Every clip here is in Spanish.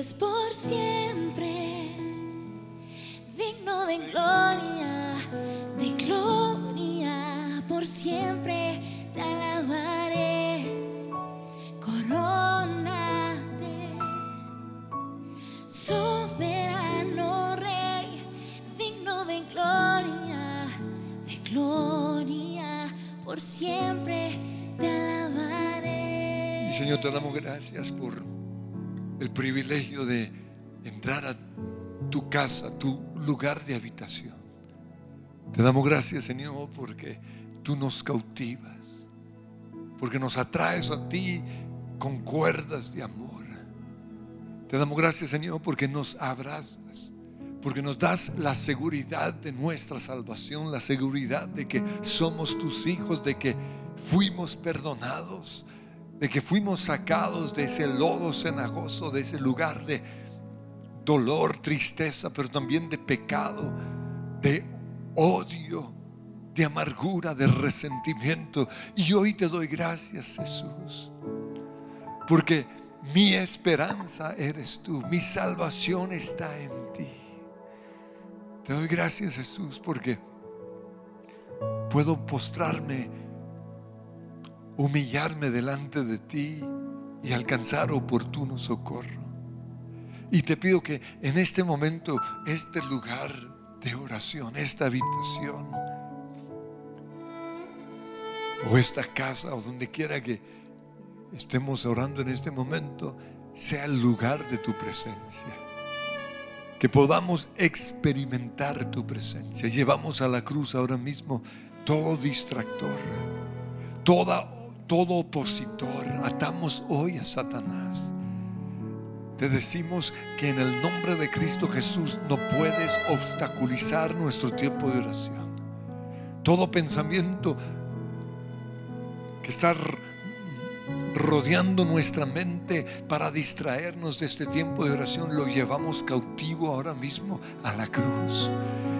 vives por siempre, digno de gloria, de gloria, por siempre te alabaré, coronate, soberano Rey, digno de gloria, de gloria, por siempre te alabaré. Y Señor, te damos gracias por privilegio de entrar a tu casa, tu lugar de habitación. Te damos gracias, Señor, porque tú nos cautivas, porque nos atraes a ti con cuerdas de amor. Te damos gracias, Señor, porque nos abrazas, porque nos das la seguridad de nuestra salvación, la seguridad de que somos tus hijos, de que fuimos perdonados, de que fuimos sacados de ese lodo cenagoso, de ese lugar de dolor, tristeza, pero también de pecado, de odio, de amargura, de resentimiento. Y hoy te doy gracias, Jesús, porque mi esperanza eres tú, mi salvación está en ti. Te doy gracias, Jesús, porque puedo postrarme, humillarme delante de ti y alcanzar oportuno socorro. Y te pido que en este momento, este lugar de oración, esta habitación, o esta casa, o donde quiera que estemos orando en este momento, sea el lugar de tu presencia. que podamos experimentar tu presencia. Llevamos a la cruz ahora mismo todo distractor, toda, todo opositor. Atamos hoy a Satanás. Te decimos que en el nombre de Cristo Jesús no puedes obstaculizar nuestro tiempo de oración. Todo pensamiento que está rodeando nuestra mente para distraernos de este tiempo de oración, lo llevamos cautivo ahora mismo a la cruz.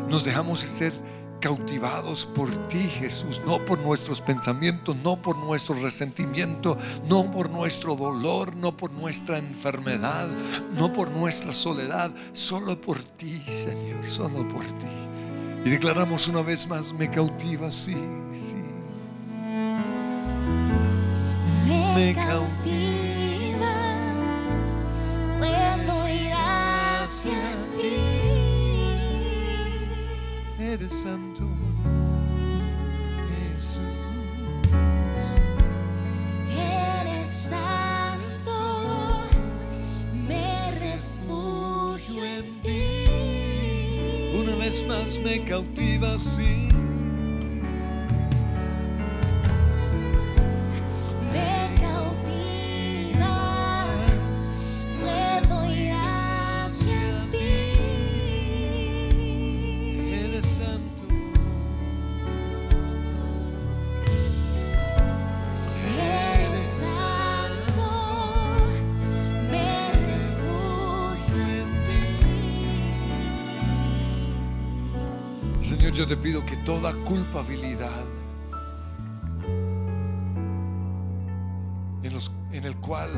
Nos dejamos ser cautivados por ti, Jesús, no por nuestros pensamientos, no por nuestro resentimiento, no por nuestro dolor, no por nuestra enfermedad, no por nuestra soledad, solo por ti, Señor, solo por ti. Y declaramos una vez más, me cautiva, sí, sí. me cautivas, Eres santo, Jesús. Eres santo, me refugio en ti. Una vez más me cautivas, sí. Yo te pido que toda culpabilidad en, los- en el cual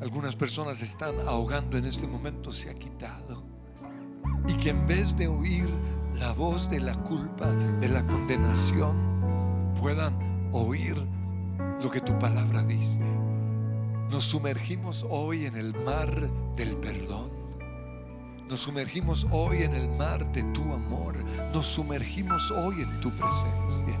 algunas personas están ahogando en este momento se ha quitado. Y que en vez de oír la voz de la culpa, de la condenación, puedan oír lo que tu palabra dice. Nos sumergimos hoy en el mar del perdón. Nos sumergimos hoy en el mar de tu amor. Nos sumergimos hoy en tu presencia.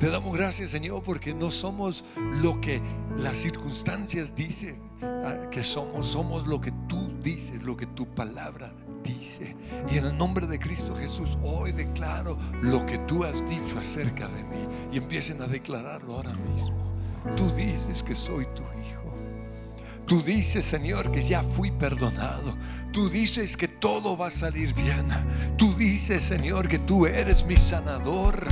Te damos gracias, Señor, porque no somos lo que las circunstancias dicen ah, que somos. Somos lo que tú dices, lo que tu palabra dice. Y en el nombre de Cristo Jesús, hoy declaro lo que tú has dicho acerca de mí. Y empiecen a declararlo ahora mismo. Tú dices que soy tu hijo. Tú dices, Señor, que ya fui perdonado. Tú dices que todo va a salir bien. Tú dices, Señor, que tú eres mi sanador,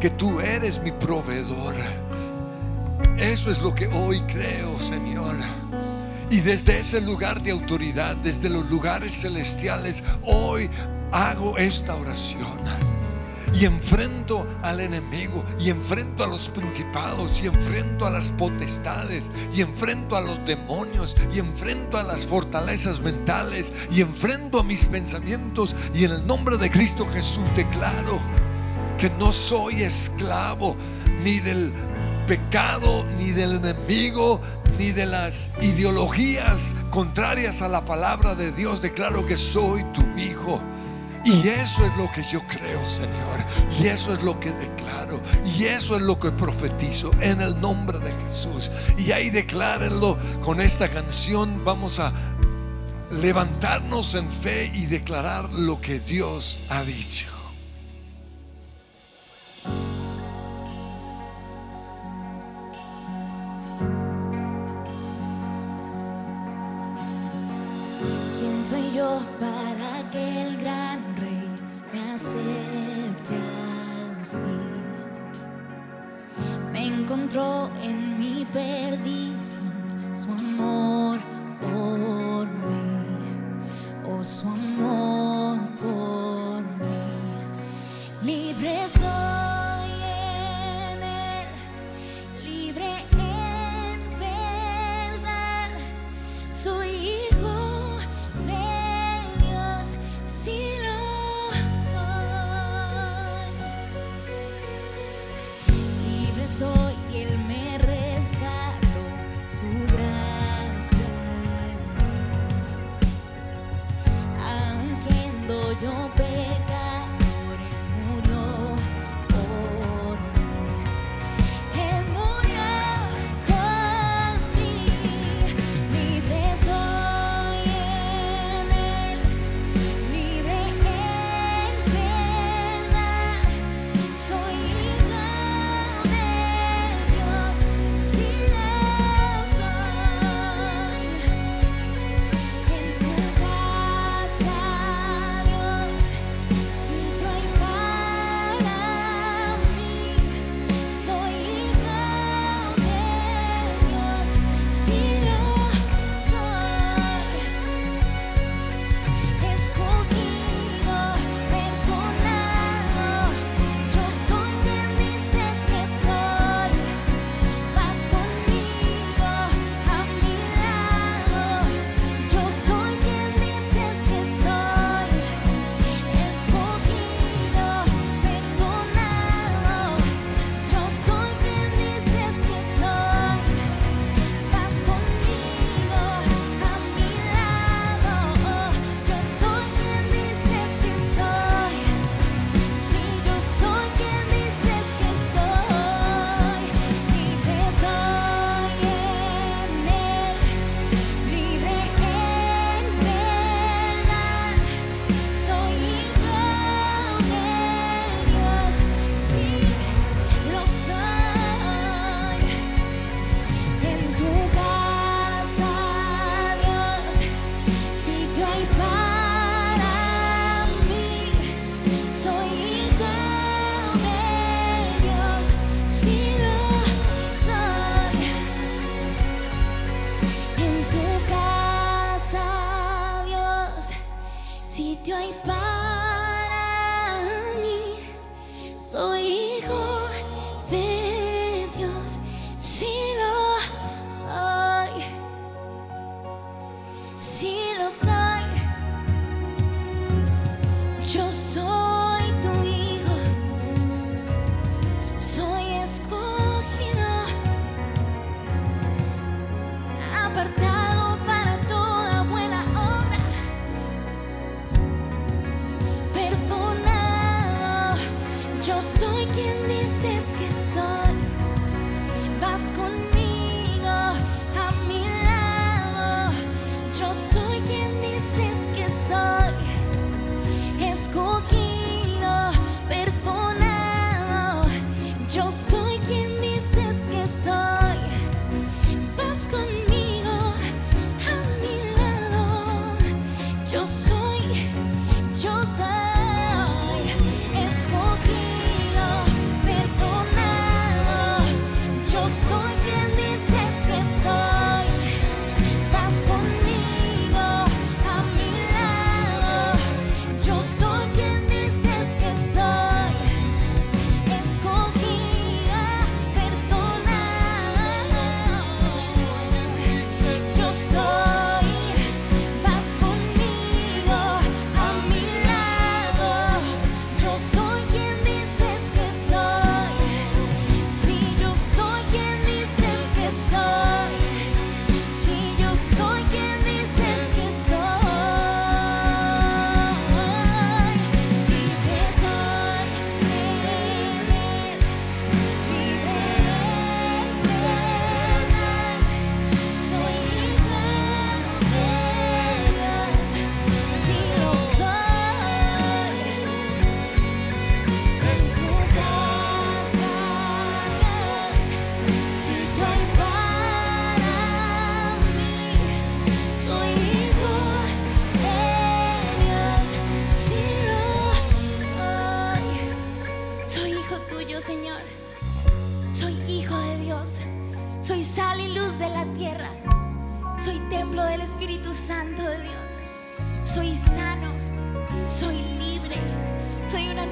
que tú eres mi proveedor. Eso es lo que hoy creo, Señor. Y desde ese lugar de autoridad, desde los lugares celestiales, hoy hago esta oración y enfrento al enemigo y enfrento a los principados y enfrento a las potestades y enfrento a los demonios y enfrento a las fortalezas mentales y enfrento a mis pensamientos y en el nombre de Cristo Jesús declaro que no soy esclavo ni del pecado ni del enemigo ni de las ideologías contrarias a la palabra de Dios. Declaro que soy tu hijo y eso es lo que yo creo, Señor. Y eso es lo que declaro. Y eso es lo que profetizo en el nombre de Jesús. Y ahí declárenlo con esta canción. Vamos a levantarnos en fe y declarar lo que Dios ha dicho. ¿Quién soy yo para que el gran rey me acepte así? Me encontró en mi perdición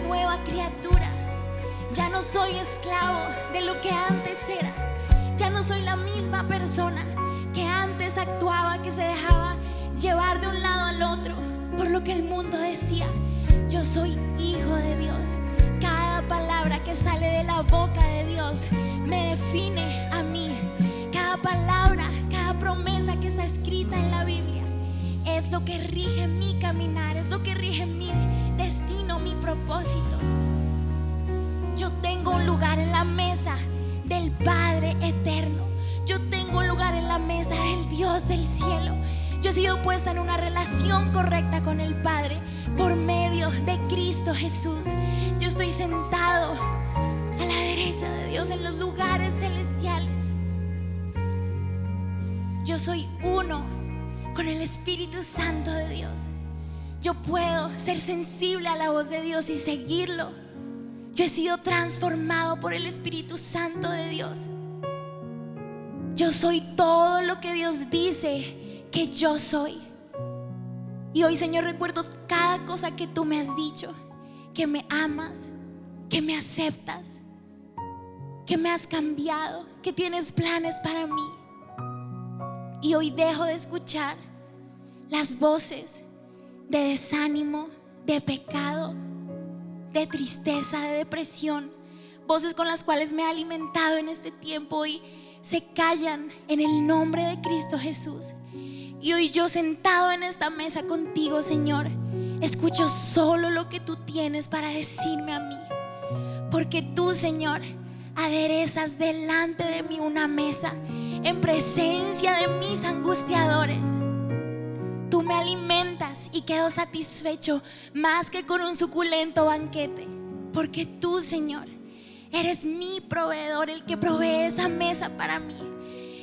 nueva criatura. Ya no soy esclavo de lo que antes era. Ya no soy la misma persona que antes actuaba, que se dejaba llevar de un lado al otro por lo que el mundo decía. Yo soy hijo de Dios. Cada palabra que sale de la boca de Dios me define a mí. Cada palabra, cada promesa que está escrita en la Biblia es lo que rige mi caminar, es lo que rige mi destino, mi propósito. Yo tengo un lugar en la mesa del Padre eterno. Yo tengo un lugar en la mesa del Dios del cielo. Yo he sido puesta en una relación correcta con el Padre por medio de Cristo Jesús. Yo estoy sentado a la derecha de Dios en los lugares celestiales. Yo soy uno con el Espíritu Santo de Dios. Yo puedo ser sensible a la voz de Dios y seguirlo. Yo he sido transformado por el Espíritu Santo de Dios. Yo soy todo lo que Dios dice que yo soy. Y hoy, Señor, recuerdo cada cosa que tú me has dicho, que me amas, que me aceptas, que me has cambiado, que tienes planes para mí. Y hoy dejo de escuchar las voces de desánimo, de pecado, de tristeza, de depresión, voces con las cuales me he alimentado en este tiempo y se callan en el nombre de Cristo Jesús. Y hoy yo sentado en esta mesa contigo, Señor, escucho solo lo que tú tienes para decirme a mí. Porque tú, Señor, aderezas delante de mí una mesa en presencia de mis angustiadores. Tú me alimentas y quedo satisfecho más que con un suculento banquete. Porque tú, Señor, eres mi proveedor, el que provee esa mesa para mí.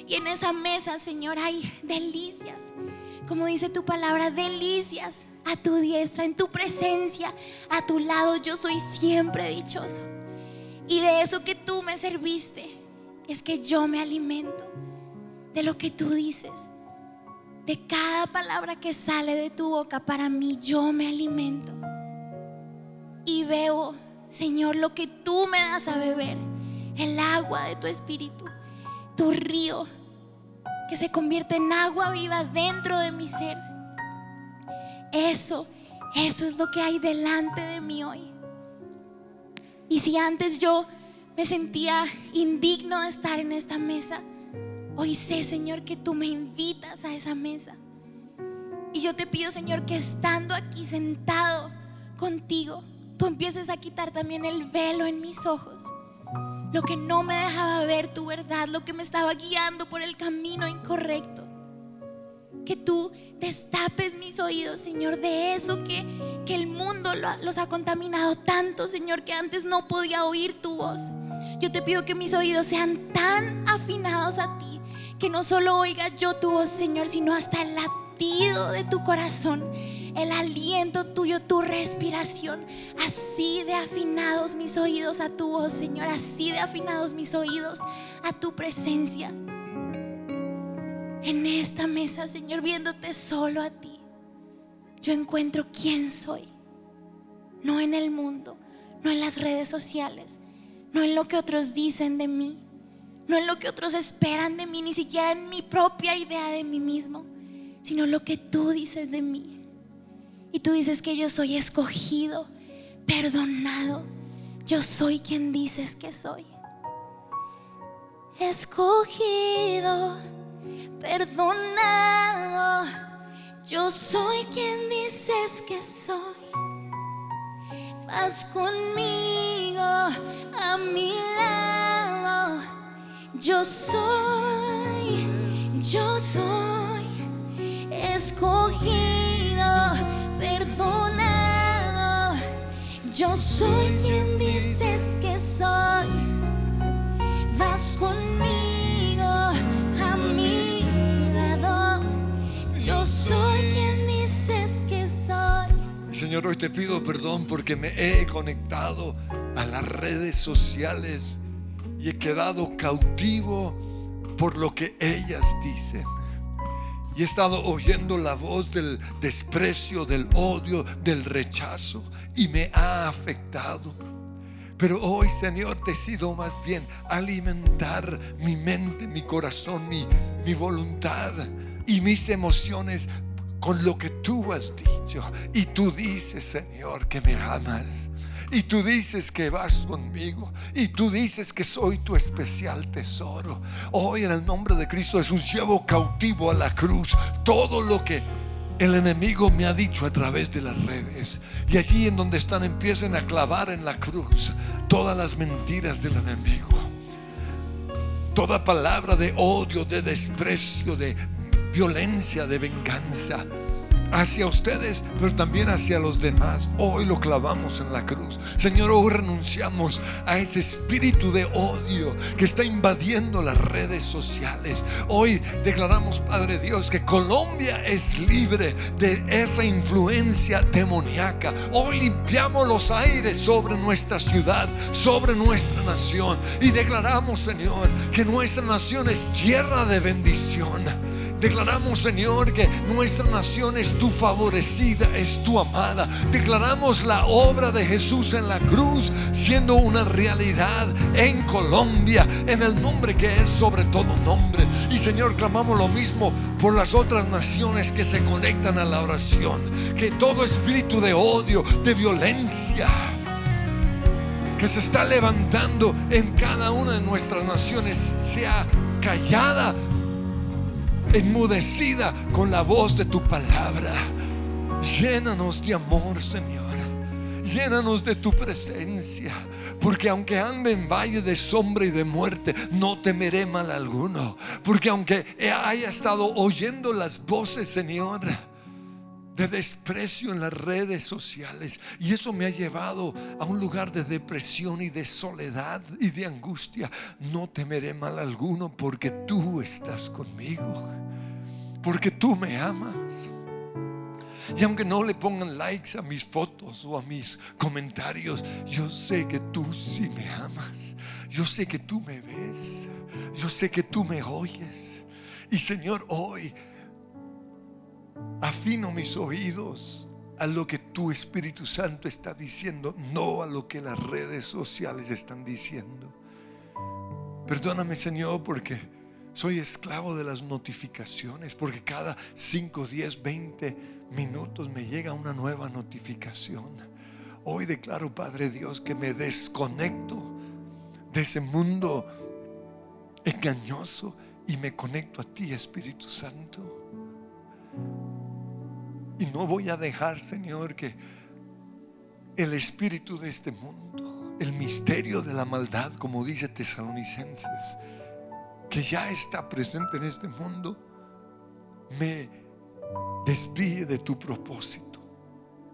Y en esa mesa, Señor, hay delicias. Como dice tu palabra, delicias a tu diestra, en tu presencia, a tu lado. Yo soy siempre dichoso. Y de eso que tú me serviste, es que yo me alimento de lo que tú dices. De cada palabra que sale de tu boca, para mí yo me alimento. Y veo, Señor, lo que tú me das a beber, el agua de tu espíritu, tu río, que se convierte en agua viva dentro de mi ser. Eso, eso es lo que hay delante de mí hoy. Y si antes yo me sentía indigno de estar en esta mesa, hoy sé, Señor, que tú me invitas a esa mesa. Y yo te pido, Señor, que estando aquí sentado contigo, tú empieces a quitar también el velo en mis ojos. Lo que no me dejaba ver tu verdad, lo que me estaba guiando por el camino incorrecto. Que tú destapes mis oídos, Señor, de eso que, que el mundo los ha contaminado tanto, Señor, que antes no podía oír tu voz. Yo te pido que mis oídos sean tan afinados a ti, que no solo oiga yo tu voz, Señor, sino hasta el latido de tu corazón, el aliento tuyo, tu respiración. Así de afinados mis oídos a tu voz, Señor, así de afinados mis oídos a tu presencia en esta mesa, Señor, viéndote solo a ti, yo encuentro quién soy. No en el mundo, no en las redes sociales, no en lo que otros dicen de mí, no en lo que otros esperan de mí, ni siquiera en mi propia idea de mí mismo, sino lo que tú dices de mí. Y tú dices que yo soy escogido, perdonado. Yo soy quien dices que soy. Escogido perdonado. Yo soy quien dices que soy. Vas conmigo a mi lado. Yo soy, yo soy escogido, perdonado. Yo soy quien dices que soy. Vas conmigo soy quien dices que soy. Señor, hoy te pido perdón porque me he conectado a las redes sociales y he quedado cautivo por lo que ellas dicen. Y he estado oyendo la voz del desprecio, del odio, del rechazo y me ha afectado. Pero hoy, Señor, decido más bien alimentar mi mente, mi corazón, mi, mi voluntad y mis emociones con lo que tú has dicho. Y tú dices, Señor, que me amas. Y tú dices que vas conmigo. Y tú dices que soy tu especial tesoro. Hoy en el nombre de Cristo Jesús llevo cautivo a la cruz todo lo que el enemigo me ha dicho a través de las redes. Y allí en donde están empiecen a clavar en la cruz todas las mentiras del enemigo. Toda palabra de odio, de desprecio, de violencia, de venganza hacia ustedes, pero también hacia los demás. Hoy lo clavamos en la cruz. Señor, hoy renunciamos a ese espíritu de odio que está invadiendo las redes sociales. Hoy declaramos, Padre Dios, que Colombia es libre de esa influencia demoníaca. Hoy limpiamos los aires sobre nuestra ciudad, sobre nuestra nación. Y declaramos, Señor, que nuestra nación es tierra de bendición Declaramos, Señor, que nuestra nación es tu favorecida, es tu amada. Declaramos la obra de Jesús en la cruz siendo una realidad en Colombia, en el nombre que es sobre todo nombre. Y Señor, clamamos lo mismo por las otras naciones que se conectan a la oración. Que todo espíritu de odio, de violencia, que se está levantando en cada una de nuestras naciones sea callada enmudecida con la voz de tu palabra. Llénanos de amor, Señor. Llénanos de tu presencia, porque aunque ande en valle de sombra y de muerte, no temeré mal alguno. Porque aunque haya estado oyendo las voces, Señor, de desprecio en las redes sociales. Y eso me ha llevado a un lugar de depresión y de soledad y de angustia. No temeré mal alguno porque tú estás conmigo. Porque tú me amas. Y aunque no le pongan likes a mis fotos o a mis comentarios, yo sé que tú sí me amas. Yo sé que tú me ves. Yo sé que tú me oyes. Y Señor, hoy afino mis oídos a lo que tu Espíritu Santo está diciendo, no a lo que las redes sociales están diciendo. Perdóname, Señor, porque soy esclavo de las notificaciones, porque cada 5, 10, 20 minutos me llega una nueva notificación. Hoy declaro, Padre Dios, que me desconecto de ese mundo engañoso y me conecto a ti, Espíritu Santo. Y no voy a dejar, Señor, que el espíritu de este mundo, el misterio de la maldad, como dice Tesalonicenses, que ya está presente en este mundo, me desvíe de tu propósito,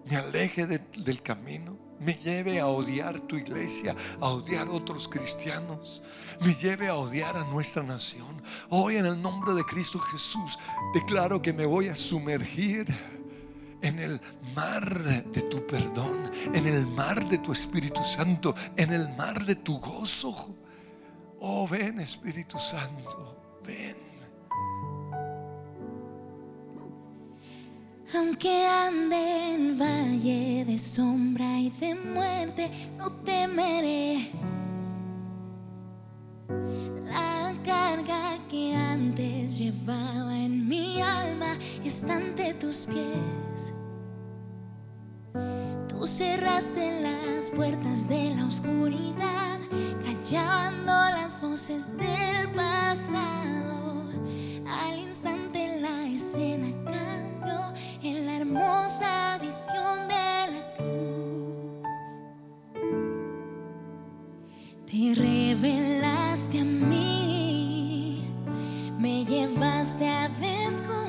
me aleje del camino, me lleve a odiar tu iglesia, a odiar otros cristianos, me lleve a odiar a nuestra nación. Hoy en el nombre de Cristo Jesús declaro que me voy a sumergir en el mar de tu perdón, en el mar de tu Espíritu Santo, en el mar de tu gozo. Oh, ven Espíritu Santo, ven. Aunque ande en valle de sombra y de muerte, no temeré. La carga que antes llevaba en mi alma está ante tus pies. Tú cerraste las puertas de la oscuridad, callando las voces del pasado. Al instante la escena cambió en la hermosa visión Te revelaste a mí, me llevaste a descubrir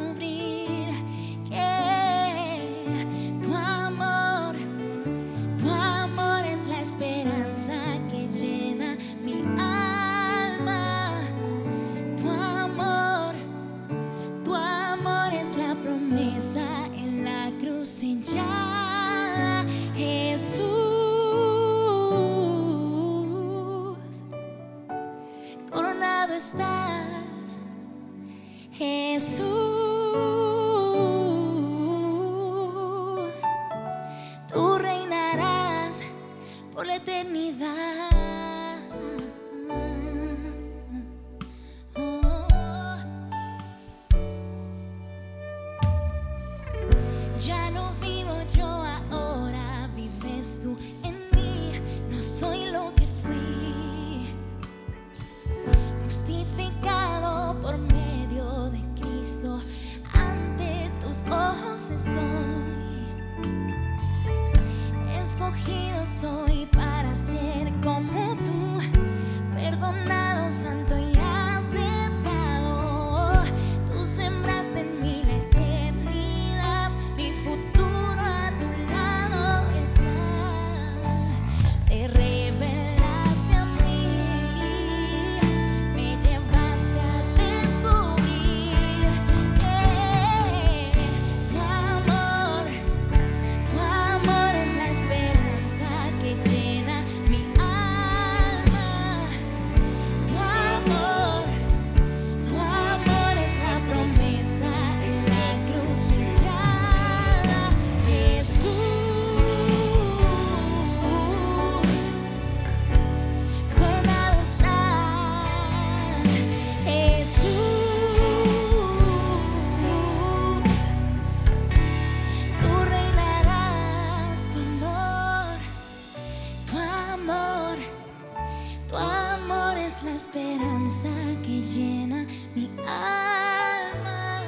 esperanza que llena mi alma.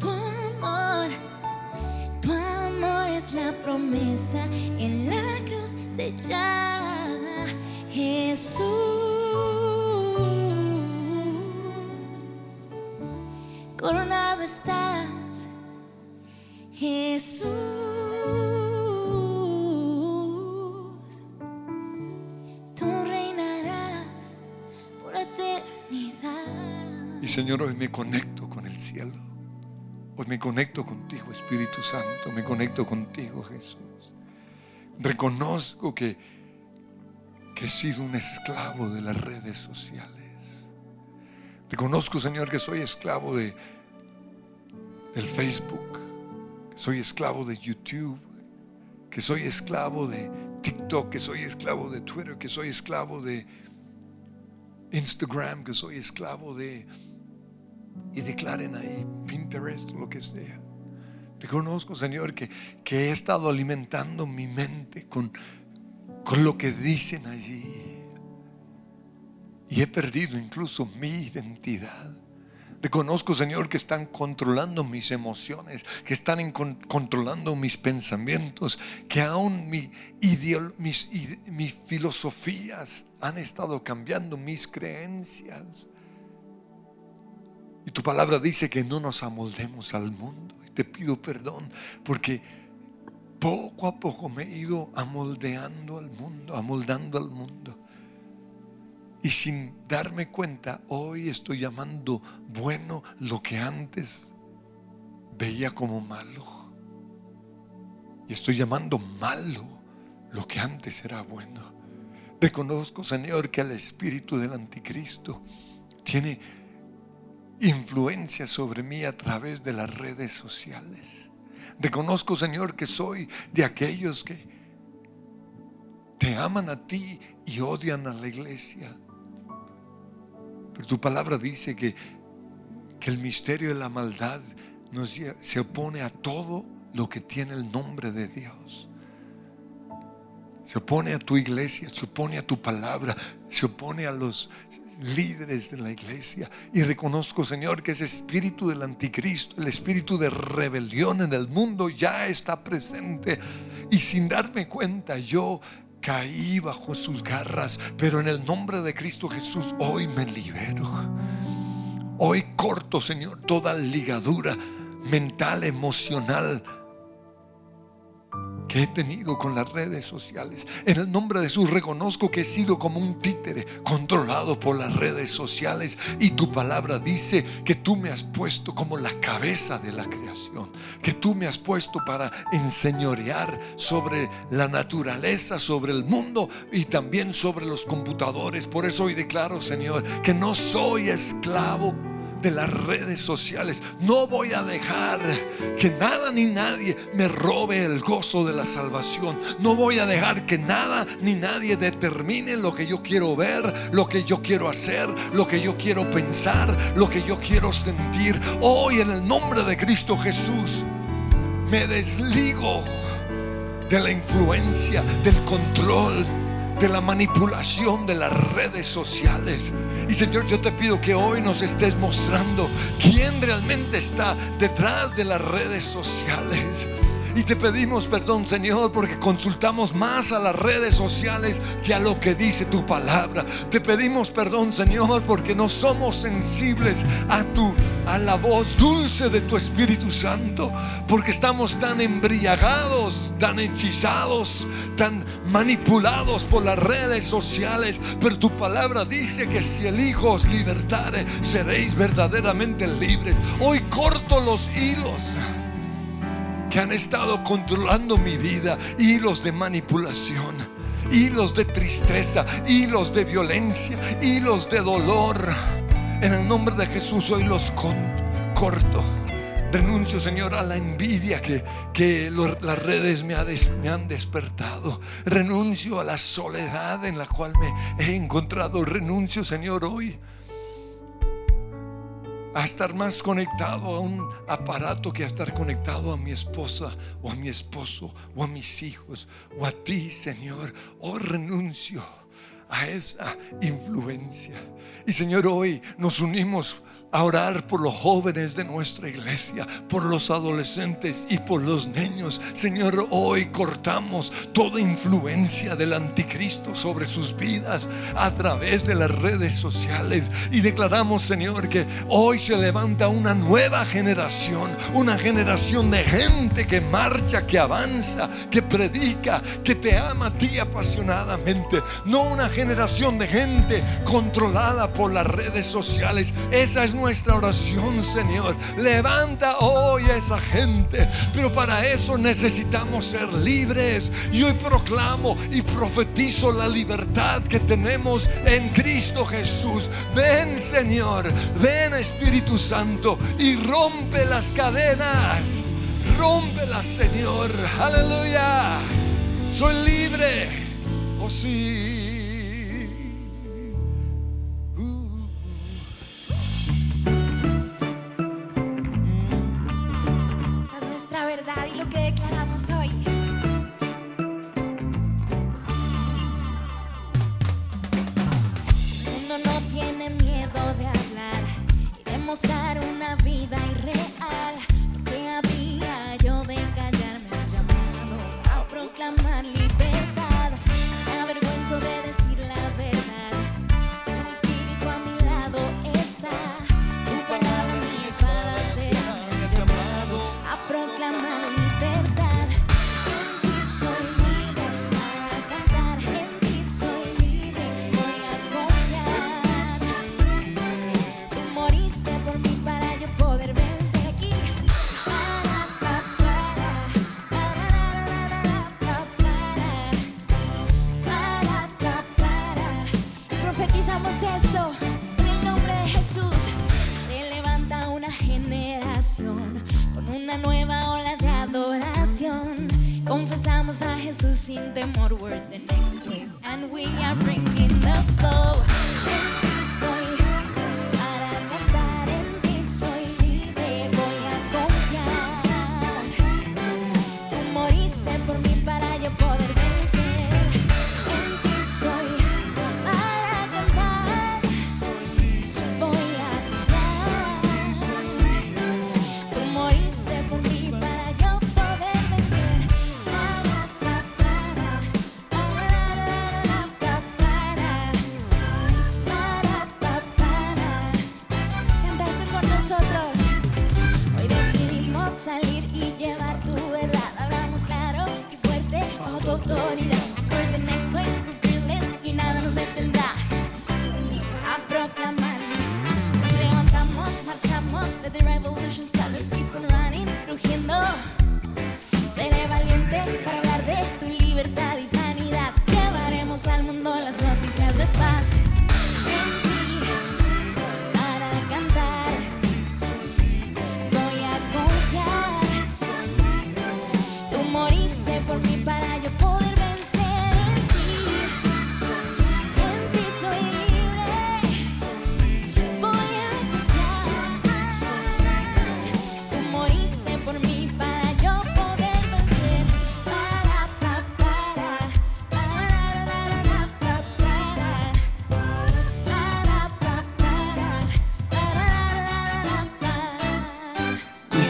Tu amor, tu amor es la promesa en la cruz sellada. Señor, hoy me conecto con el cielo. Hoy me conecto contigo, Espíritu Santo. Me conecto contigo, Jesús. Reconozco que, que he sido un esclavo de las redes sociales. Reconozco, Señor, que soy esclavo de, del Facebook, que soy esclavo de YouTube, que soy esclavo de TikTok, que soy esclavo de Twitter, que soy esclavo de Instagram, que soy esclavo de... Y declaren ahí Pinterest, lo que sea. Reconozco, Señor, que, que he estado alimentando mi mente con, con lo que dicen allí. Y he perdido incluso mi identidad. Reconozco, Señor, que están controlando mis emociones, que están controlando mis pensamientos, que aún mi ideol- mis, ide- mis filosofías han estado cambiando mis creencias. Y tu palabra dice que no nos amoldemos al mundo. Y te pido perdón porque poco a poco me he ido amoldeando al mundo, amoldando al mundo. Y sin darme cuenta, hoy estoy llamando bueno lo que antes veía como malo. Y estoy llamando malo lo que antes era bueno. Reconozco, Señor, que el espíritu del anticristo tiene influencia sobre mí a través de las redes sociales. Reconozco, Señor, que soy de aquellos que te aman a ti y odian a la iglesia. Pero tu palabra dice que, que el misterio de la maldad se opone a todo lo que tiene el nombre de Dios. Se opone a tu iglesia, se opone a tu palabra, se opone a los líderes de la iglesia. Y reconozco, Señor, que ese espíritu del anticristo, el espíritu de rebelión en el mundo ya está presente. Y sin darme cuenta, yo caí bajo sus garras. Pero en el nombre de Cristo Jesús, hoy me libero. Hoy corto, Señor, toda ligadura mental, emocional que he tenido con las redes sociales. En el nombre de Jesús reconozco que he sido como un títere controlado por las redes sociales y tu palabra dice que tú me has puesto como la cabeza de la creación, que tú me has puesto para enseñorear sobre la naturaleza, sobre el mundo y también sobre los computadores. Por eso hoy declaro, Señor, que no soy esclavo de las redes sociales. No voy a dejar que nada ni nadie me robe el gozo de la salvación. No voy a dejar que nada ni nadie determine lo que yo quiero ver, lo que yo quiero hacer, lo que yo quiero pensar, lo que yo quiero sentir. Hoy en el nombre de Cristo Jesús me desligo de la influencia, del control, de la manipulación de las redes sociales. Y Señor, yo te pido que hoy nos estés mostrando quién realmente está detrás de las redes sociales. Y te pedimos perdón, Señor, porque consultamos más a las redes sociales que a lo que dice tu palabra. Te pedimos perdón, Señor, porque no somos sensibles a tu a la voz dulce de tu Espíritu Santo, porque estamos tan embriagados, tan hechizados, tan manipulados por las redes sociales. Pero tu palabra dice que si el Hijo os libertare, seréis verdaderamente libres. Hoy corto los hilos que han estado controlando mi vida, hilos de manipulación, hilos de tristeza, hilos de violencia, hilos de dolor. En el nombre de Jesús hoy los corto. Renuncio, Señor, a la envidia que, que las redes me, ha me han despertado. Renuncio a la soledad en la cual me he encontrado. Renuncio, Señor, hoy a estar más conectado a un aparato que a estar conectado a mi esposa o a mi esposo o a mis hijos o a ti, Señor. Hoy renuncio a esa influencia. Y Señor, hoy nos unimos orar por los jóvenes de nuestra iglesia, por los adolescentes y por los niños. Señor, hoy cortamos toda influencia del anticristo sobre sus vidas a través de las redes sociales y declaramos, Señor, que hoy se levanta una nueva generación, una generación de gente que marcha, que avanza, que predica, que te ama a ti apasionadamente, no una generación de gente controlada por las redes sociales. Esa es nuestra oración, Señor. Levanta hoy a esa gente. Pero para eso necesitamos ser libres. Y hoy proclamo y profetizo la libertad que tenemos en Cristo Jesús. Ven, Señor. Ven, Espíritu Santo. Y rompe las cadenas. Rómpelas, Señor. Aleluya. Soy libre. Oh, sí.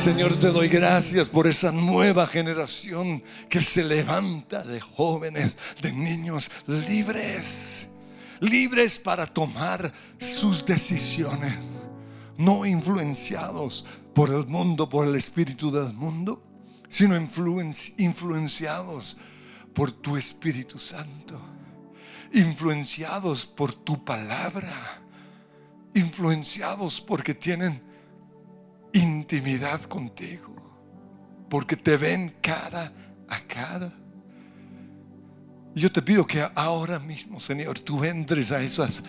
Señor, te doy gracias por esa nueva generación que se levanta de jóvenes, de niños libres, libres para tomar sus decisiones, no influenciados por el mundo, por el espíritu del mundo, sino influenciados por tu Espíritu Santo, influenciados por tu palabra, influenciados porque tienen intimidad contigo, porque te ven cara a cara. Yo te pido que ahora mismo, Señor, tú entres a esas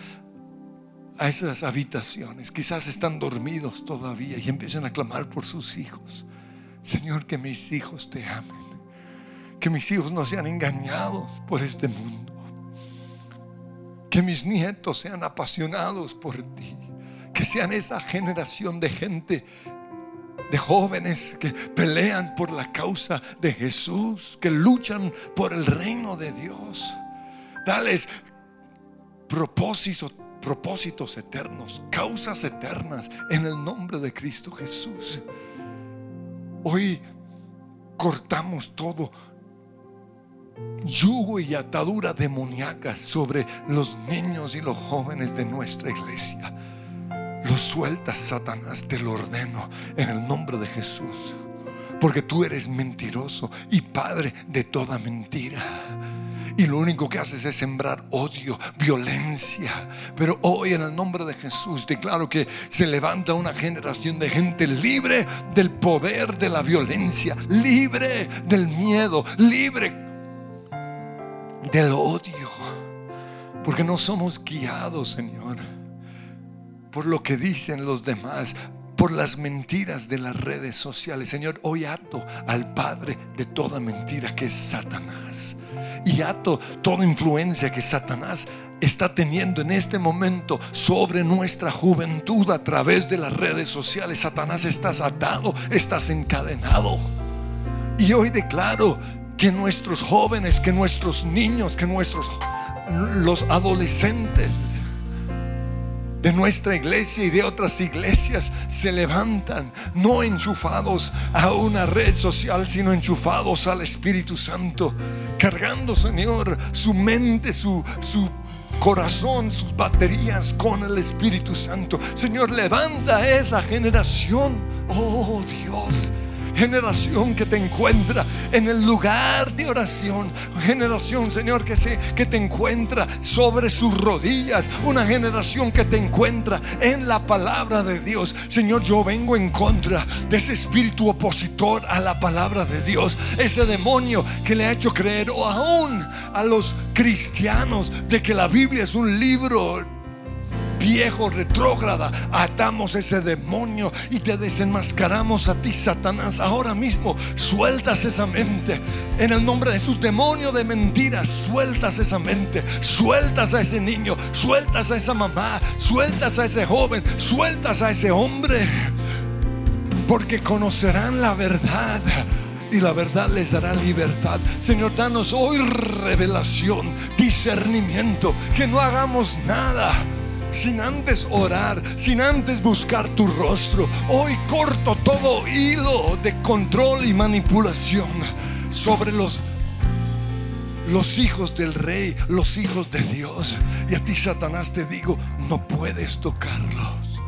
a esas habitaciones. Quizás están dormidos todavía y empiecen a clamar por sus hijos. Señor, que mis hijos te amen. Que mis hijos no sean engañados por este mundo. Que mis nietos sean apasionados por ti. Que sean esa generación de gente de jóvenes que pelean por la causa de Jesús, que luchan por el reino de Dios. Dales propósitos, propósitos eternos, causas eternas en el nombre de Cristo Jesús. Hoy cortamos todo yugo y atadura demoníaca sobre los niños y los jóvenes de nuestra iglesia. Lo sueltas, Satanás, te lo ordeno en el nombre de Jesús. Porque tú eres mentiroso y padre de toda mentira. Y lo único que haces es sembrar odio, violencia. Pero hoy en el nombre de Jesús declaro que se levanta una generación de gente libre del poder de la violencia, libre del miedo, libre del odio. Porque no somos guiados, Señor, por lo que dicen los demás, por las mentiras de las redes sociales. Señor, hoy ato al Padre de toda mentira que es Satanás. Y ato toda influencia que Satanás está teniendo en este momento sobre nuestra juventud a través de las redes sociales. Satanás estás atado, estás encadenado. Y hoy declaro que nuestros jóvenes, que nuestros niños, que nuestros los adolescentes de nuestra iglesia y de otras iglesias se levantan, no enchufados a una red social, sino enchufados al Espíritu Santo, cargando, Señor, su mente, su, su corazón, sus baterías con el Espíritu Santo. Señor, levanta esa generación, oh Dios generación que te encuentra en el lugar de oración, generación, Señor, que, se, que te encuentra sobre sus rodillas, una generación que te encuentra en la palabra de Dios. Señor, yo vengo en contra de ese espíritu opositor a la palabra de Dios, ese demonio que le ha hecho creer o aún a los cristianos de que la Biblia es un libro viejo retrógrada, atamos ese demonio y te desenmascaramos a ti, Satanás. Ahora mismo sueltas esa mente en el nombre de su demonio de mentiras. Sueltas esa mente, sueltas a ese niño, sueltas a esa mamá, sueltas a ese joven, sueltas a ese hombre, porque conocerán la verdad y la verdad les dará libertad. Señor, danos hoy revelación, discernimiento, que no hagamos nada sin antes orar, sin antes buscar tu rostro. Hoy corto todo hilo de control y manipulación sobre los los hijos del rey, los hijos de Dios. Y a ti, Satanás, te digo, no puedes tocarlos.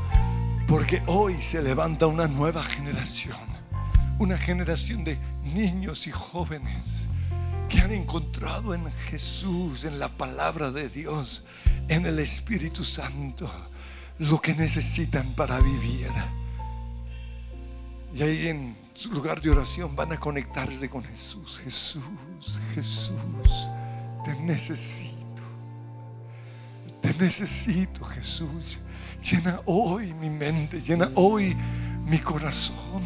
Porque hoy se levanta una nueva generación. Una generación de niños y jóvenes que han encontrado en Jesús, en la palabra de Dios, en el Espíritu Santo, lo que necesitan para vivir. Y ahí en su lugar de oración van a conectarse con Jesús. Jesús, Jesús, te necesito. Te necesito, Jesús. Llena hoy mi mente, llena hoy mi corazón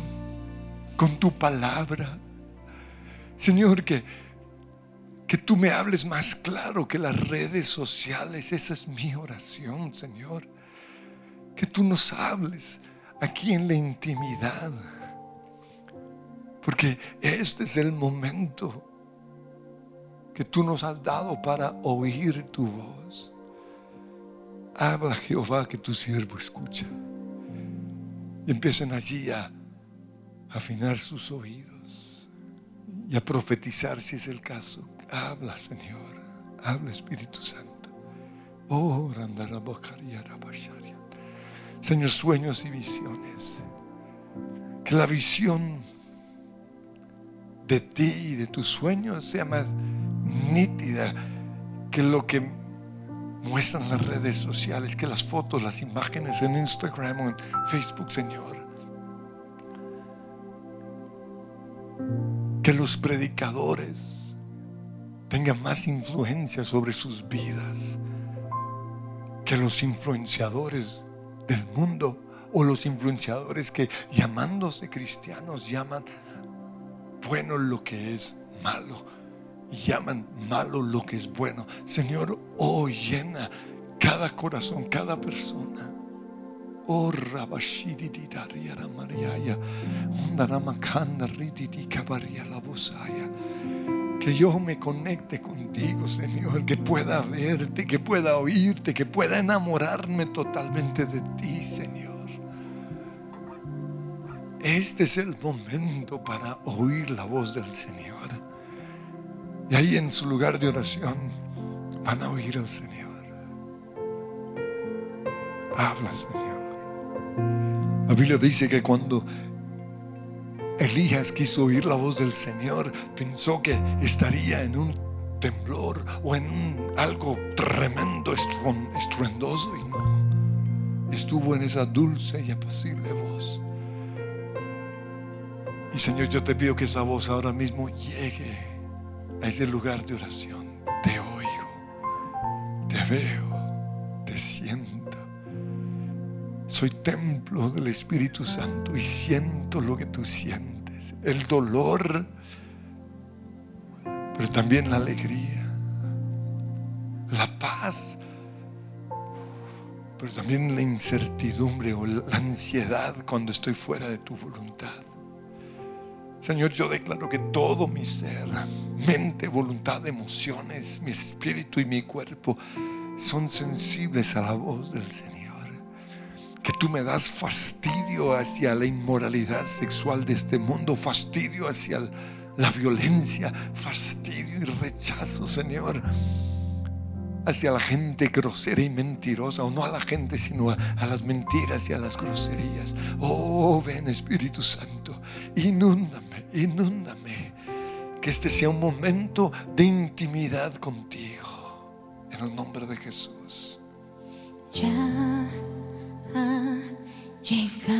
con tu palabra. Señor, que que tú me hables más claro que las redes sociales. Esa es mi oración, Señor. Que tú nos hables aquí en la intimidad. Porque este es el momento que tú nos has dado para oír tu voz. Habla Jehová que tu siervo escucha. Y empiecen allí a afinar sus oídos y a profetizar si es el caso Habla, Señor. Habla, Espíritu Santo. Oh, Señor, sueños y visiones. Que la visión de ti y de tus sueños sea más nítida que lo que muestran las redes sociales, que las fotos, las imágenes en Instagram o en Facebook, Señor. Que los predicadores tenga más influencia sobre sus vidas que los influenciadores del mundo o los influenciadores que llamándose cristianos llaman bueno lo que es malo y llaman malo lo que es bueno. Señor, hoy llena cada corazón, cada persona. Oh, la Que yo me conecte contigo, Señor, que pueda verte, que pueda oírte, que pueda enamorarme totalmente de ti, Señor. Este es el momento para oír la voz del Señor. Y ahí en su lugar de oración van a oír al Señor. Habla, Señor. La Biblia dice que cuando Elías quiso oír la voz del Señor, pensó que estaría en un temblor o en algo tremendo, estruendoso y no. Estuvo en esa dulce y apacible voz. Y Señor, yo te pido que esa voz ahora mismo llegue a ese lugar de oración. Te oigo, te veo, te siento. Soy templo del Espíritu Santo y siento lo que tú sientes. El dolor, pero también la alegría, la paz, pero también la incertidumbre o la ansiedad cuando estoy fuera de tu voluntad. Señor, yo declaro que todo mi ser, mente, voluntad, emociones, mi espíritu y mi cuerpo son sensibles a la voz del Señor. Que tú me das fastidio hacia la inmoralidad sexual de este mundo, fastidio hacia la violencia, fastidio y rechazo, Señor hacia la gente grosera y mentirosa, o no a la gente, sino a, las mentiras y a las groserías. Oh, ven Espíritu Santo, inúndame, inúndame. Que este sea un momento de intimidad contigo, en el nombre de Jesús. Ya 一个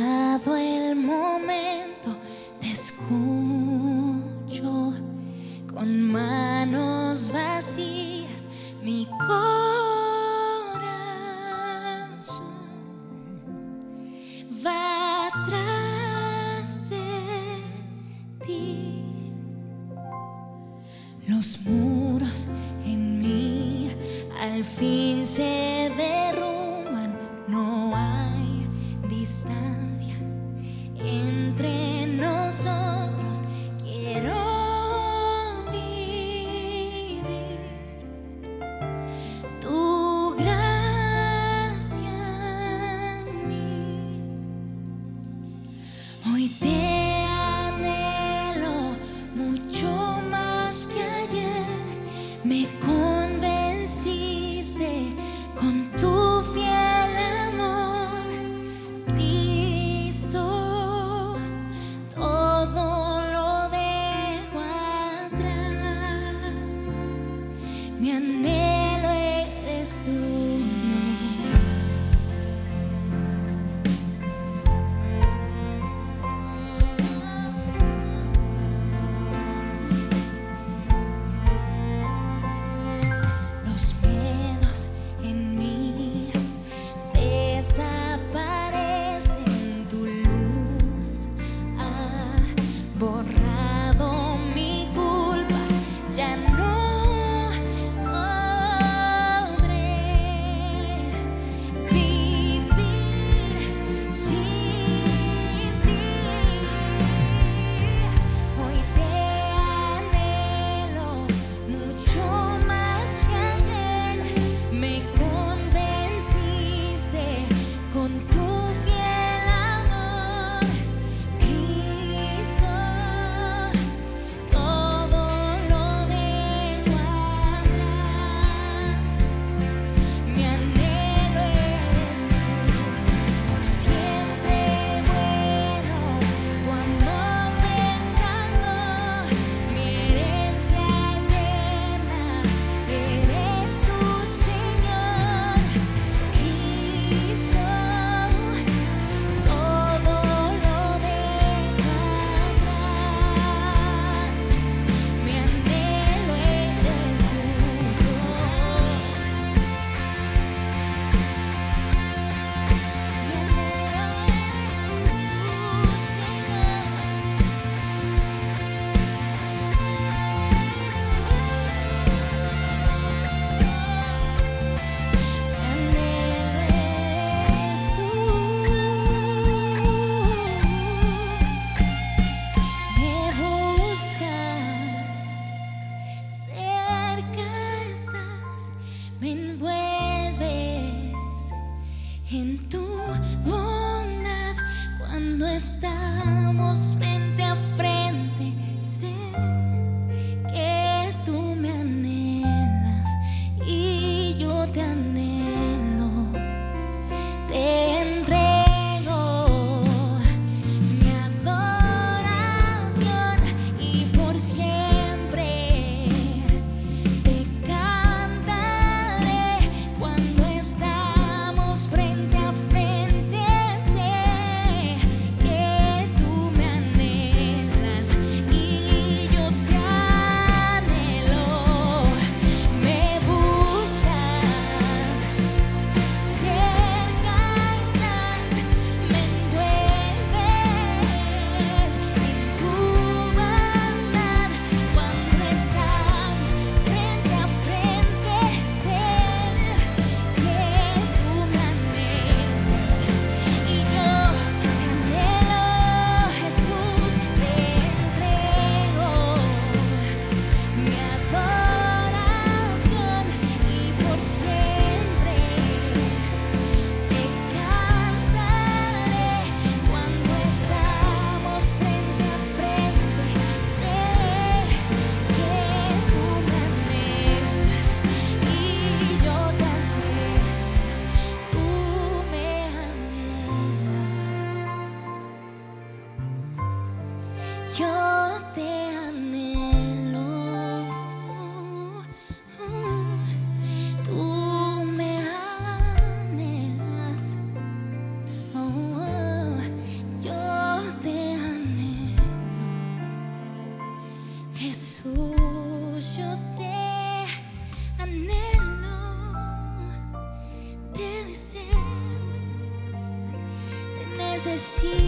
necesito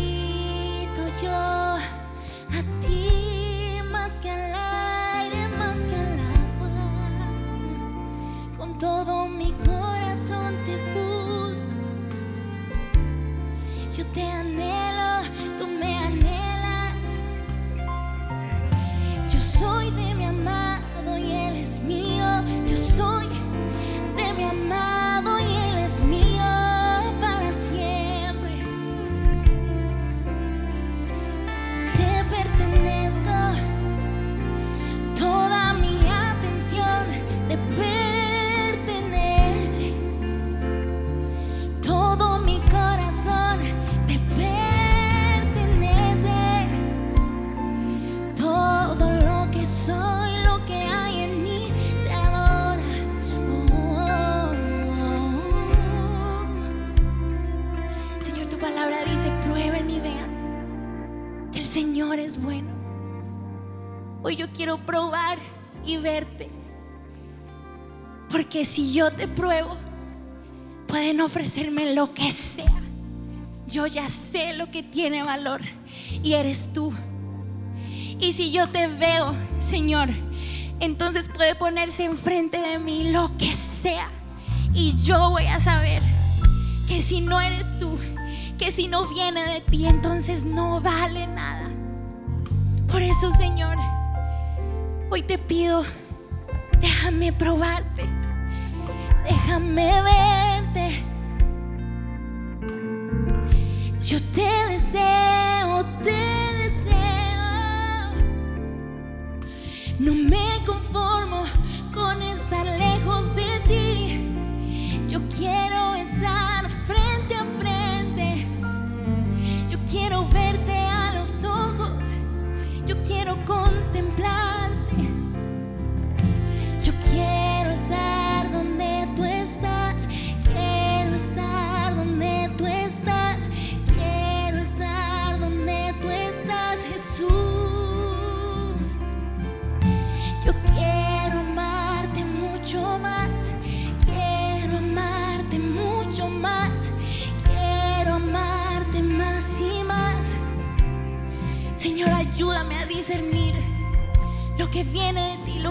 Porque si yo te pruebo, pueden ofrecerme lo que sea. Yo ya sé lo que tiene valor y eres tú. Y si yo te veo, Señor, entonces puede ponerse enfrente de mí lo que sea. Y yo voy a saber que si no eres tú, que si no viene de ti, entonces no vale nada. Por eso, Señor, hoy te pido, déjame probarte, déjame verte. Yo te deseo, te deseo. No me conformo con estar lejos de ti. Yo quiero estar frente a frente. Yo quiero verte a los ojos. Yo quiero contemplarte.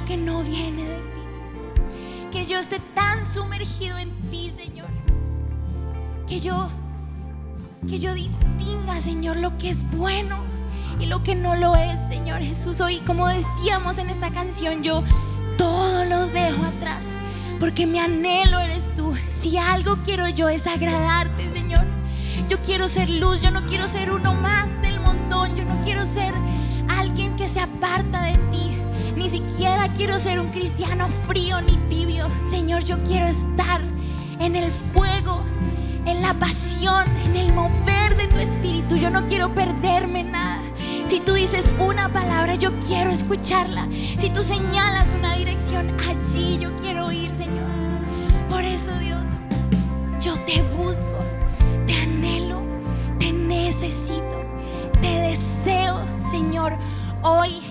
Que no viene de ti. Que yo esté tan sumergido en ti, Señor. Que yo, que yo distinga, Señor, lo que es bueno y lo que no lo es, Señor Jesús. Hoy, como decíamos en esta canción, yo todo lo dejo atrás. Porque mi anhelo eres tú. Si algo quiero yo es agradarte, Señor. Yo quiero ser luz, yo no quiero ser uno más del montón. Yo no quiero ser alguien que se aparta de ti. Ni siquiera quiero ser un cristiano frío ni tibio. Señor, yo quiero estar en el fuego, en la pasión, en el mover de tu espíritu. Yo no quiero perderme nada. Si tú dices una palabra, yo quiero escucharla. Si tú señalas una dirección, allí yo quiero ir, Señor. Por eso, Dios, yo te busco, te anhelo, te necesito, te deseo, Señor. Hoy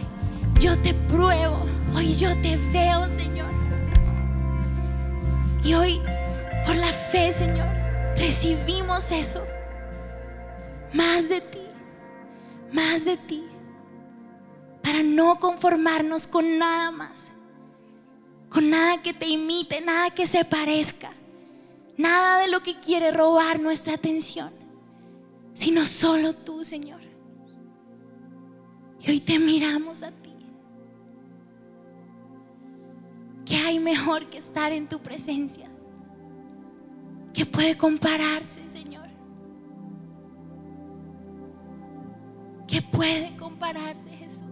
yo te pruebo, hoy yo te veo, Señor. Y hoy, por la fe, Señor, recibimos eso. Más de ti, más de ti. Para no conformarnos con nada más. Con nada que te imite, nada que se parezca. Nada de lo que quiere robar nuestra atención. Sino solo tú, Señor. Y hoy te miramos a ti. Hay mejor que estar en tu presencia? ¿Qué puede compararse, Señor? ¿Qué puede compararse, Jesús?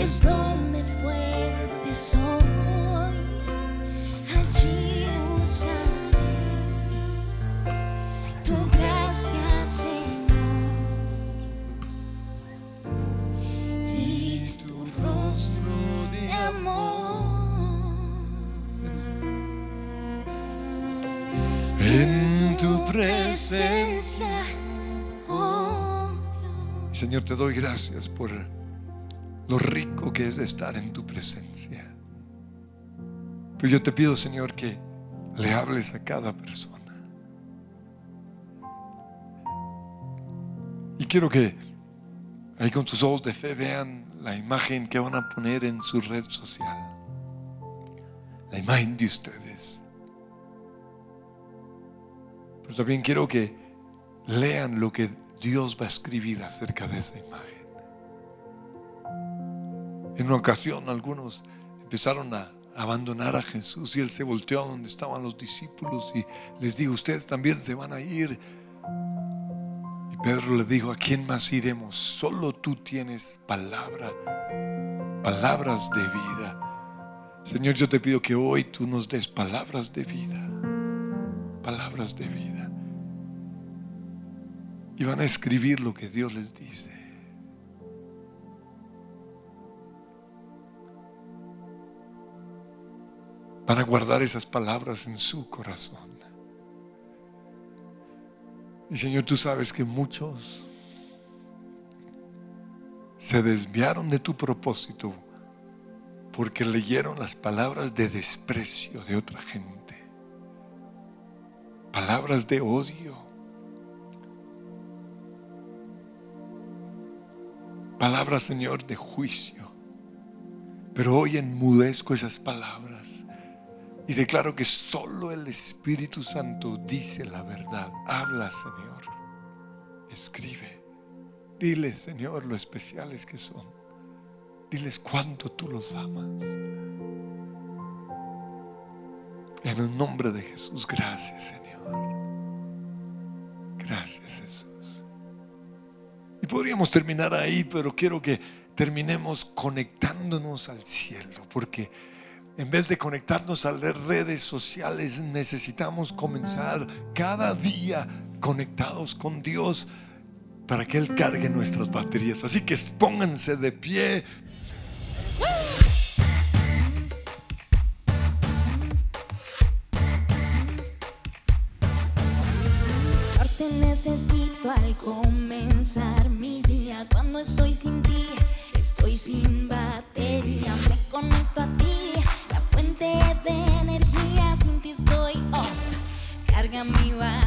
Es donde fuerte soy. Allí buscaré tu gracia, Señor, y tu rostro de amor. En tu presencia. oh Dios. Señor, te doy gracias por lo rico que es estar en tu presencia. Pero yo te pido, Señor, que le hables a cada persona. Y quiero que ahí con sus ojos de fe vean la imagen que van a poner en su red social. La imagen de ustedes. Pero también quiero que lean lo que Dios va a escribir acerca de esa imagen. En una ocasión algunos empezaron a abandonar a Jesús y él se volteó a donde estaban los discípulos y les dijo, ustedes también se van a ir. Y Pedro le dijo, ¿a quién más iremos? Solo tú tienes palabra, palabras de vida. Señor, yo te pido que hoy tú nos des palabras de vida, palabras de vida. Y van a escribir lo que Dios les dice. Van a guardar esas palabras en su corazón. Y Señor, tú sabes que muchos se desviaron de tu propósito porque leyeron las palabras de desprecio de otra gente, palabras de odio, palabras, Señor, de juicio. Pero hoy enmudezco esas palabras y declaro que solo el Espíritu Santo dice la verdad. Habla, Señor. Escribe. Dile, Señor, lo especiales que son. Diles cuánto tú los amas. En el nombre de Jesús, gracias, Señor. Gracias, Jesús. Y podríamos terminar ahí, pero quiero que terminemos conectándonos al cielo, porque en vez de conectarnos a las redes sociales, necesitamos comenzar cada día conectados con Dios para que Él cargue nuestras baterías. Así que pónganse de pie. Te necesito al comenzar mi día. Cuando estoy sin estoy sin batería. Me conecto a ti, off. Carga mi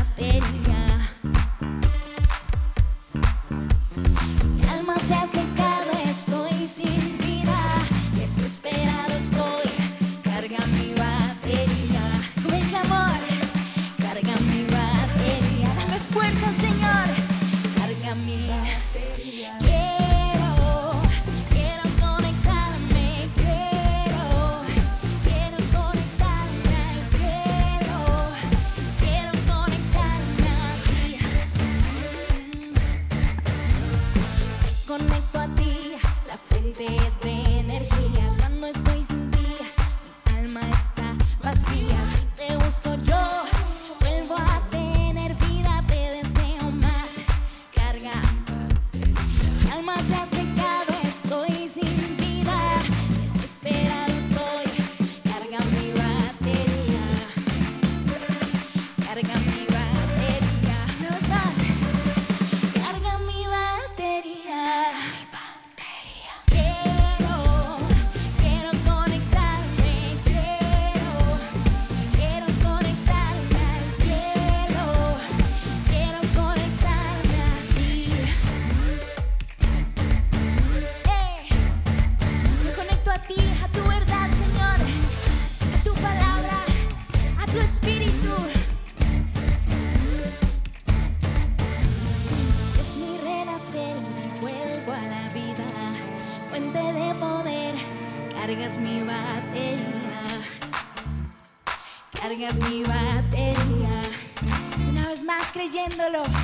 creyéndolo,